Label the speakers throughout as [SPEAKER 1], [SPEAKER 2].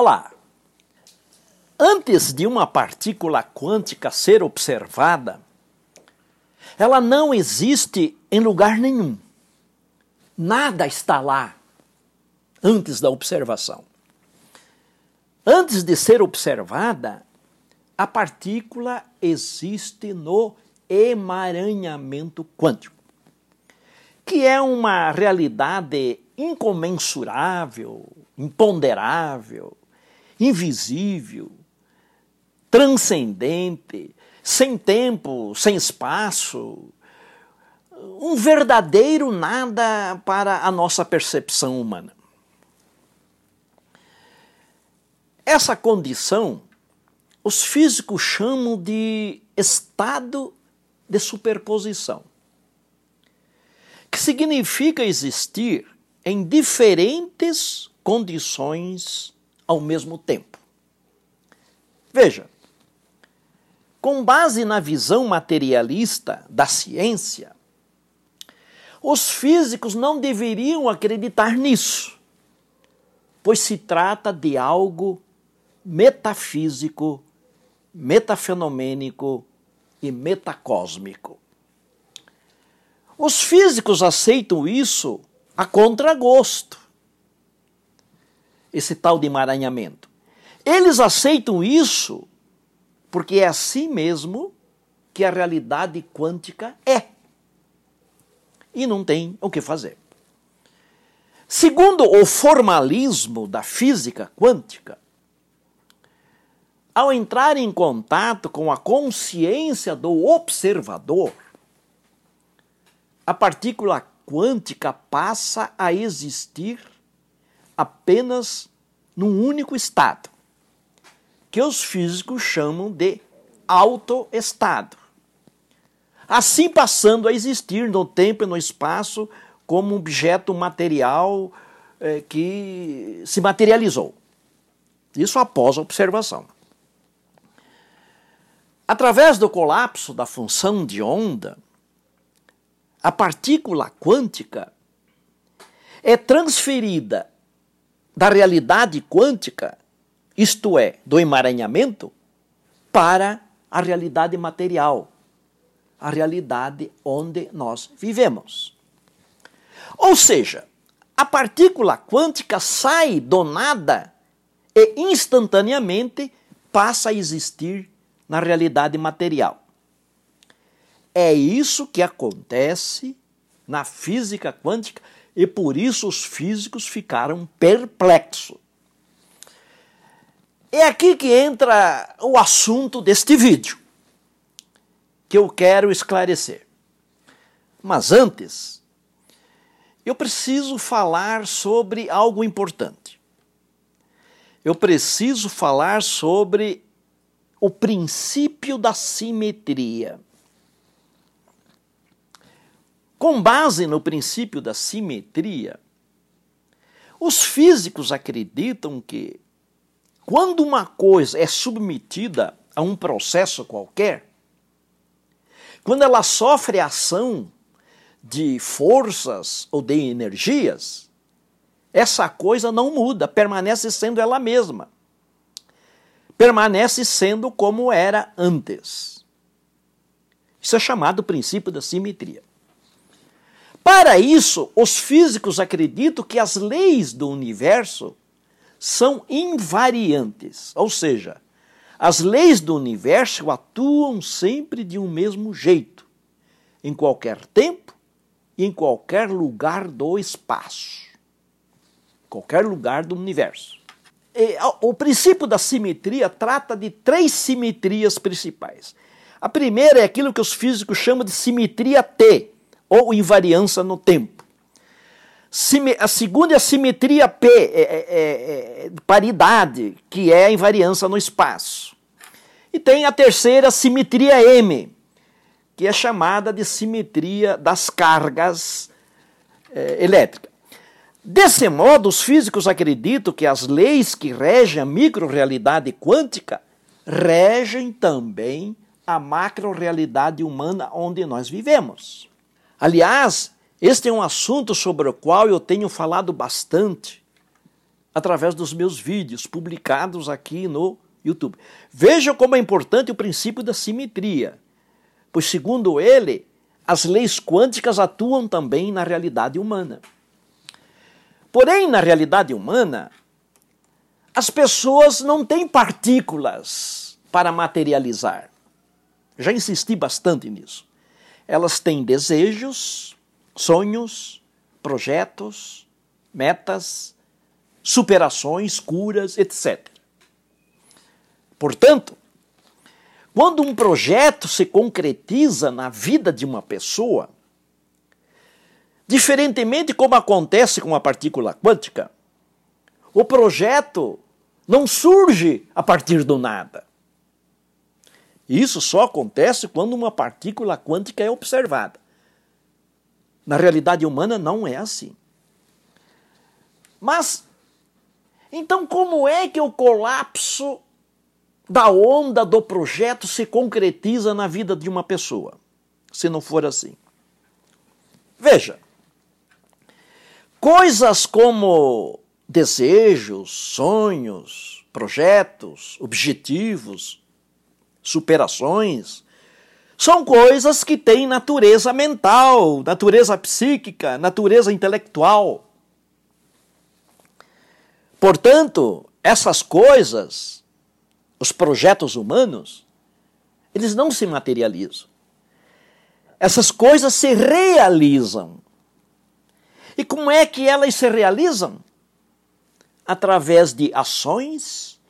[SPEAKER 1] Olá! Antes de uma partícula quântica ser observada, ela não existe em lugar nenhum. Nada está lá antes da observação. Antes de ser observada, a partícula existe no emaranhamento quântico, que é uma realidade incomensurável, imponderável, invisível, transcendente, sem tempo, sem espaço, um verdadeiro nada para a nossa percepção humana. Essa condição os físicos chamam de estado de superposição, que significa existir em diferentes condições ao mesmo tempo. Veja, com base na visão materialista da ciência, os físicos não deveriam acreditar nisso, pois se trata de algo metafísico, metafenomênico e metacósmico. Os físicos aceitam isso a contragosto, esse tal de emaranhamento. Eles aceitam isso porque é assim mesmo que a realidade quântica é. E não tem o que fazer. Segundo o formalismo da física quântica, ao entrar em contato com a consciência do observador, a partícula quântica passa a existir apenas num único estado, que os físicos chamam de autoestado. Assim passando a existir no tempo e no espaço como um objeto material eh, que se materializou. Isso após a observação. Através do colapso da função de onda, a partícula quântica é transferida da realidade quântica, isto é, do emaranhamento, para a realidade material, a realidade onde nós vivemos. Ou seja, a partícula quântica sai do nada e instantaneamente passa a existir na realidade material. É isso que acontece na física quântica e por isso os físicos ficaram perplexos. É aqui que entra o assunto deste vídeo, que eu quero esclarecer. Mas antes, eu preciso falar sobre algo importante. Eu preciso falar sobre o princípio da simetria. Com base no princípio da simetria, os físicos acreditam que quando uma coisa é submetida a um processo qualquer, quando ela sofre ação de forças ou de energias, essa coisa não muda, permanece sendo ela mesma permanece sendo como era antes. Isso é chamado princípio da simetria. Para isso, os físicos acreditam que as leis do universo são invariantes, ou seja, as leis do universo atuam sempre de um mesmo jeito, em qualquer tempo e em qualquer lugar do espaço, qualquer lugar do universo. O princípio da simetria trata de três simetrias principais. A primeira é aquilo que os físicos chamam de simetria T, ou invariância no tempo. A segunda é a simetria P, é, é, é, é, paridade, que é a invariância no espaço. E tem a terceira, simetria M, que é chamada de simetria das cargas é, elétricas. Desse modo, os físicos acreditam que as leis que regem a microrealidade quântica regem também a macrorealidade humana onde nós vivemos. Aliás, este é um assunto sobre o qual eu tenho falado bastante através dos meus vídeos publicados aqui no YouTube. Veja como é importante o princípio da simetria, pois, segundo ele, as leis quânticas atuam também na realidade humana. Porém, na realidade humana, as pessoas não têm partículas para materializar. Já insisti bastante nisso. Elas têm desejos, sonhos, projetos, metas, superações, curas, etc. Portanto, quando um projeto se concretiza na vida de uma pessoa, diferentemente como acontece com a partícula quântica, o projeto não surge a partir do nada. Isso só acontece quando uma partícula quântica é observada. Na realidade humana não é assim. Mas, então, como é que o colapso da onda do projeto se concretiza na vida de uma pessoa, se não for assim. Veja, coisas como desejos, sonhos, projetos, objetivos, superações, são coisas que têm natureza mental, natureza psíquica, natureza intelectual. Portanto, essas coisas os projetos humanos, eles não se materializam. Essas coisas se realizam. E como é que elas se realizam? Através de ações,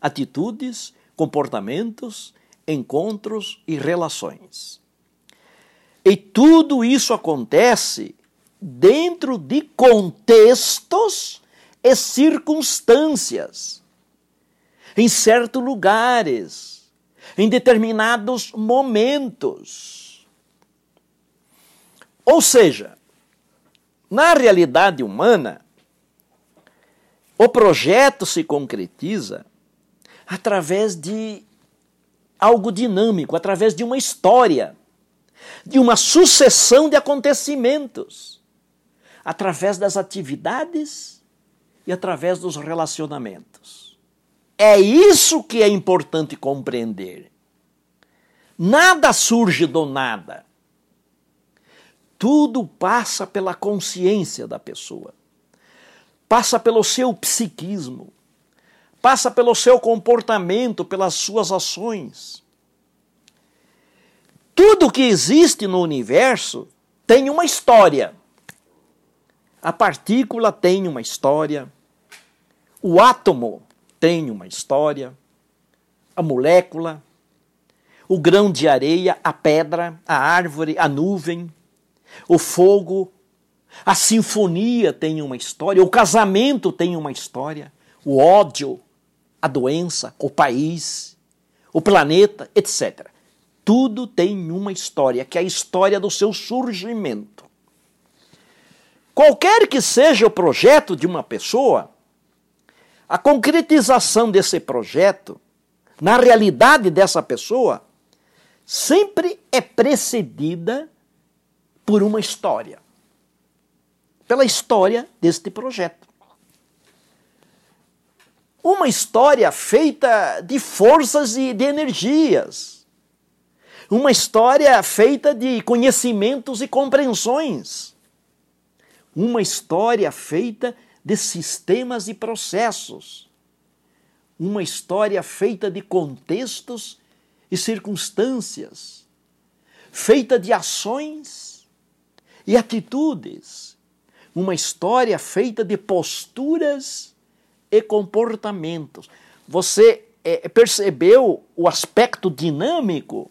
[SPEAKER 1] atitudes, comportamentos, encontros e relações. E tudo isso acontece dentro de contextos e circunstâncias em certos lugares, em determinados momentos. Ou seja, na realidade humana, o projeto se concretiza através de algo dinâmico, através de uma história, de uma sucessão de acontecimentos, através das atividades e através dos relacionamentos. É isso que é importante compreender. Nada surge do nada. Tudo passa pela consciência da pessoa, passa pelo seu psiquismo, passa pelo seu comportamento, pelas suas ações. Tudo que existe no universo tem uma história. A partícula tem uma história, o átomo tem uma história, a molécula, o grão de areia, a pedra, a árvore, a nuvem, o fogo, a sinfonia tem uma história, o casamento tem uma história, o ódio, a doença, o país, o planeta, etc. Tudo tem uma história, que é a história do seu surgimento. Qualquer que seja o projeto de uma pessoa, a concretização desse projeto, na realidade dessa pessoa, sempre é precedida por uma história. Pela história deste projeto. Uma história feita de forças e de energias. Uma história feita de conhecimentos e compreensões. Uma história feita de sistemas e processos. Uma história feita de contextos e circunstâncias, feita de ações e atitudes. Uma história feita de posturas e comportamentos. Você é, percebeu o aspecto dinâmico?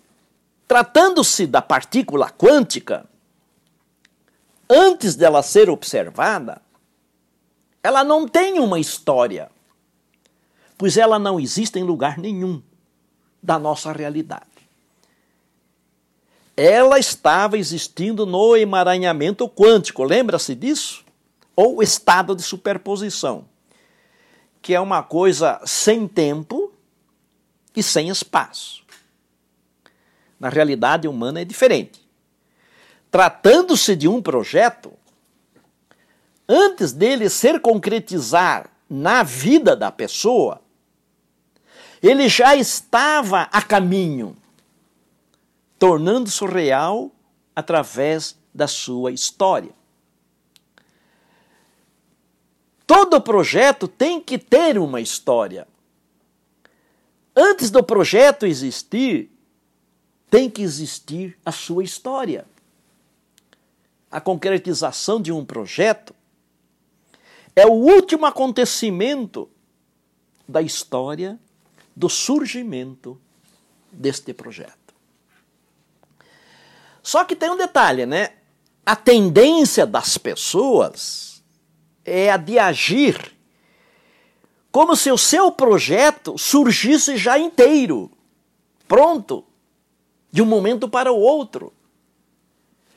[SPEAKER 1] Tratando-se da partícula quântica, antes dela ser observada, ela não tem uma história, pois ela não existe em lugar nenhum da nossa realidade. Ela estava existindo no emaranhamento quântico, lembra-se disso? Ou estado de superposição, que é uma coisa sem tempo e sem espaço. Na realidade humana é diferente. Tratando-se de um projeto, antes dele ser concretizar na vida da pessoa, ele já estava a caminho, tornando-se real através da sua história. Todo projeto tem que ter uma história. Antes do projeto existir, tem que existir a sua história. A concretização de um projeto é o último acontecimento da história do surgimento deste projeto. Só que tem um detalhe, né? A tendência das pessoas é a de agir como se o seu projeto surgisse já inteiro, pronto, de um momento para o outro,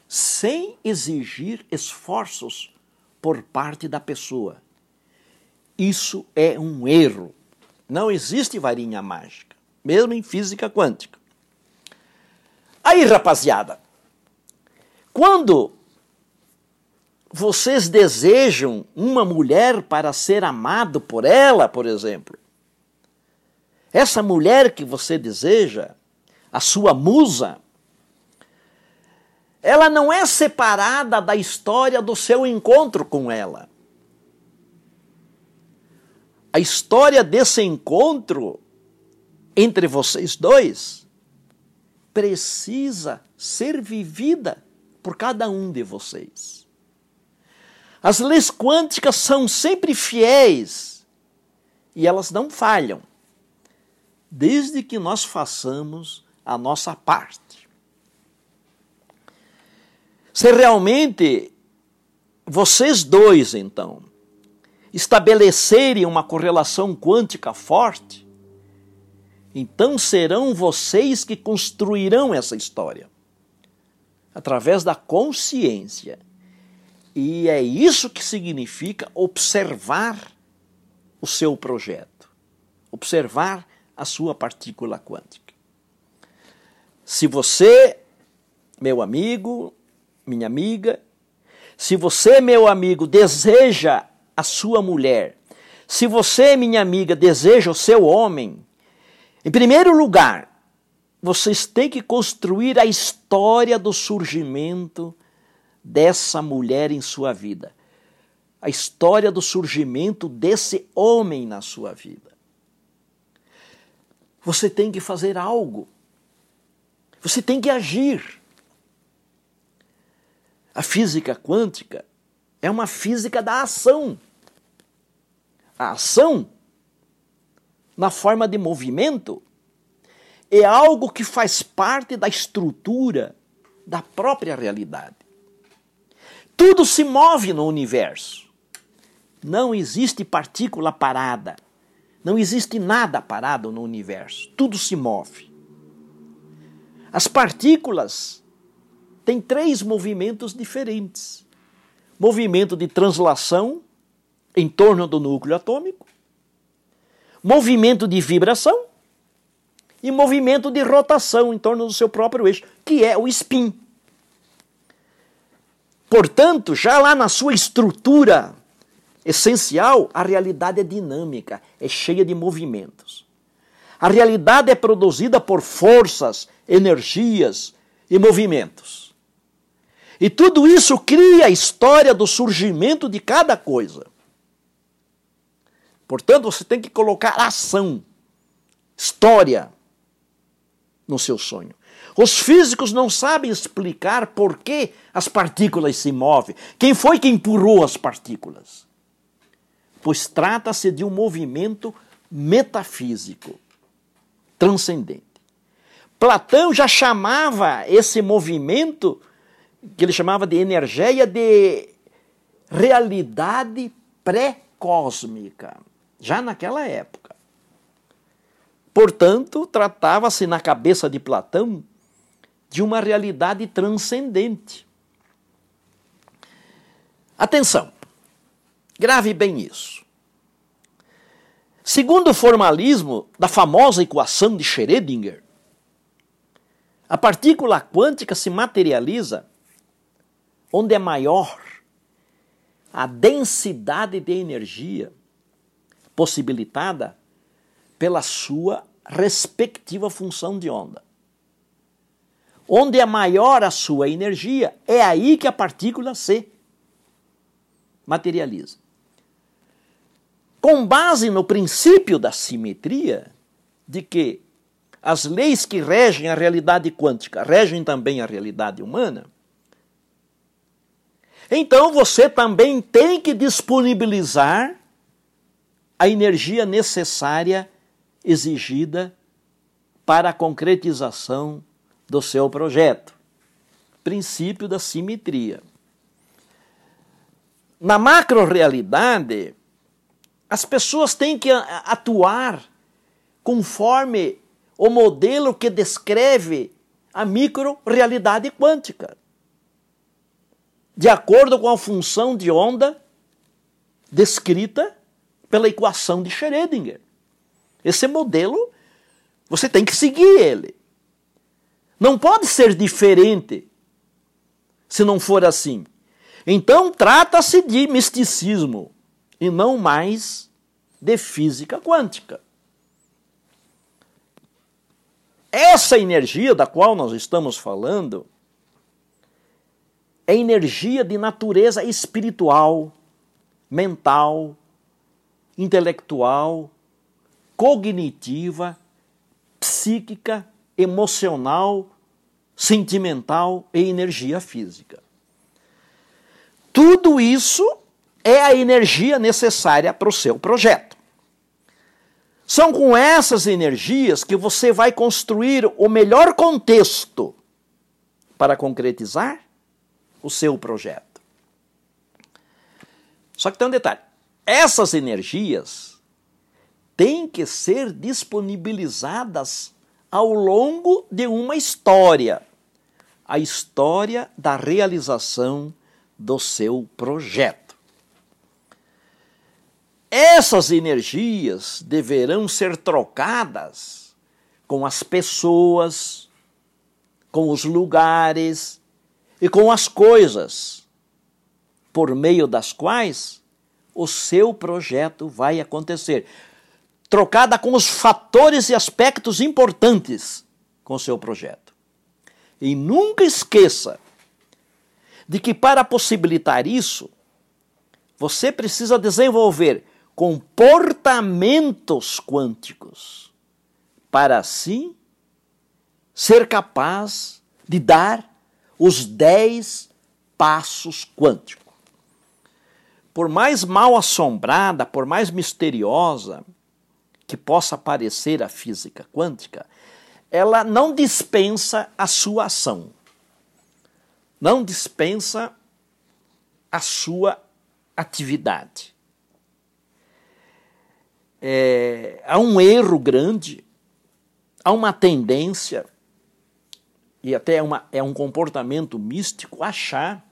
[SPEAKER 1] sem exigir esforços por parte da pessoa. Isso é um erro. Não existe varinha mágica, mesmo em física quântica. Aí, rapaziada, quando vocês desejam uma mulher para ser amado por ela, por exemplo, essa mulher que você deseja, a sua musa, ela não é separada da história do seu encontro com ela. A história desse encontro entre vocês dois precisa ser vivida por cada um de vocês. As leis quânticas são sempre fiéis e elas não falham, desde que nós façamos a nossa parte. Se realmente vocês dois, então, estabelecerem uma correlação quântica forte, então serão vocês que construirão essa história através da consciência. E é isso que significa observar o seu projeto, observar a sua partícula quântica. Se você, meu amigo, minha amiga, se você, meu amigo, deseja a sua mulher, se você, minha amiga, deseja o seu homem, em primeiro lugar, vocês têm que construir a história do surgimento dessa mulher em sua vida. A história do surgimento desse homem na sua vida. Você tem que fazer algo. Você tem que agir. A física quântica é uma física da ação. A ação, na forma de movimento, é algo que faz parte da estrutura da própria realidade. Tudo se move no universo. Não existe partícula parada. Não existe nada parado no universo. Tudo se move. As partículas têm três movimentos diferentes: movimento de translação em torno do núcleo atômico, movimento de vibração e movimento de rotação em torno do seu próprio eixo, que é o spin. Portanto, já lá na sua estrutura essencial, a realidade é dinâmica, é cheia de movimentos. A realidade é produzida por forças, energias e movimentos. E tudo isso cria a história do surgimento de cada coisa. Portanto, você tem que colocar ação, história no seu sonho. Os físicos não sabem explicar por que as partículas se movem. Quem foi que empurrou as partículas? Pois trata-se de um movimento metafísico transcendente. Platão já chamava esse movimento, que ele chamava de energia, de realidade pré-cósmica, já naquela época. Portanto, tratava-se na cabeça de Platão de uma realidade transcendente. Atenção, grave bem isso. Segundo o formalismo da famosa equação de Schrödinger, a partícula quântica se materializa onde é maior a densidade de energia possibilitada pela sua respectiva função de onda. Onde é maior a sua energia, é aí que a partícula se materializa. Com base no princípio da simetria, de que as leis que regem a realidade quântica regem também a realidade humana, então você também tem que disponibilizar a energia necessária exigida para a concretização do seu projeto. Princípio da simetria. Na macro-realidade, as pessoas têm que atuar conforme o modelo que descreve a micro-realidade quântica, de acordo com a função de onda descrita pela equação de Schrödinger. Esse modelo, você tem que seguir ele. Não pode ser diferente se não for assim. Então, trata-se de misticismo e não mais de física quântica. Essa energia da qual nós estamos falando é energia de natureza espiritual, mental, intelectual, cognitiva, psíquica, emocional, sentimental e energia física. Tudo isso é a energia necessária para o seu projeto. São com essas energias que você vai construir o melhor contexto para concretizar o seu projeto. Só que tem um detalhe: essas energias têm que ser disponibilizadas ao longo de uma história a história da realização do seu projeto. Essas energias deverão ser trocadas com as pessoas, com os lugares e com as coisas, por meio das quais o seu projeto vai acontecer. Trocada com os fatores e aspectos importantes com o seu projeto. E nunca esqueça de que para possibilitar isso, você precisa desenvolver comportamentos quânticos, para assim ser capaz de dar os dez passos quânticos. Por mais mal assombrada, por mais misteriosa que possa parecer a física quântica, ela não dispensa a sua ação, não dispensa a sua atividade. É, há um erro grande, há uma tendência, e até é, uma, é um comportamento místico, achar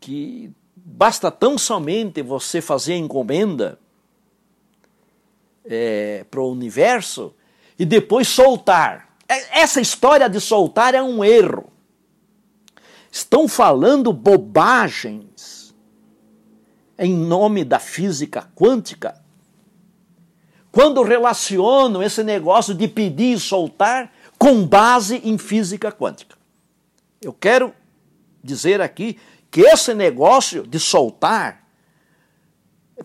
[SPEAKER 1] que basta tão somente você fazer a encomenda é, para o universo e depois soltar. É, essa história de soltar é um erro. Estão falando bobagens em nome da física quântica quando relacionam esse negócio de pedir e soltar com base em física quântica. Eu quero dizer aqui que esse negócio de soltar,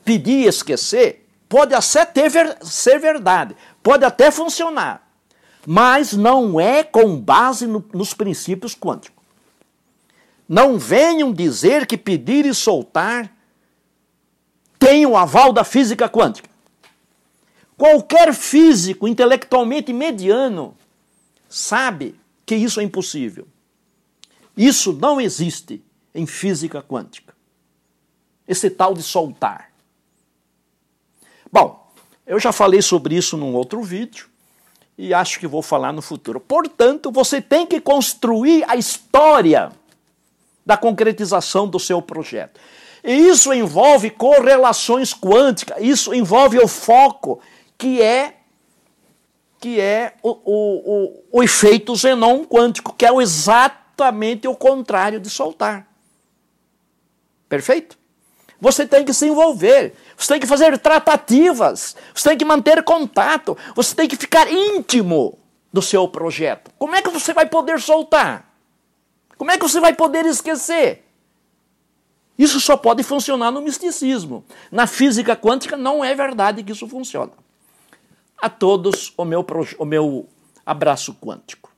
[SPEAKER 1] pedir e esquecer, pode até ter, ser verdade, pode até funcionar, mas não é com base no, nos princípios quânticos. Não venham dizer que pedir e soltar tem o aval da física quântica. Qualquer físico intelectualmente mediano sabe que isso é impossível. Isso não existe em física quântica. Esse tal de soltar. Bom, eu já falei sobre isso num outro vídeo e acho que vou falar no futuro. Portanto, você tem que construir a história da concretização do seu projeto. E isso envolve correlações quânticas, isso envolve o foco, que é que é o, o, o, o efeito Zenon quântico, que é exatamente o contrário de soltar. Perfeito? Você tem que se envolver, você tem que fazer tratativas, você tem que manter contato, você tem que ficar íntimo do seu projeto. Como é que você vai poder soltar? Como é que você vai poder esquecer? Isso só pode funcionar no misticismo. Na física quântica não é verdade que isso funciona. A todos o meu, o meu abraço quântico.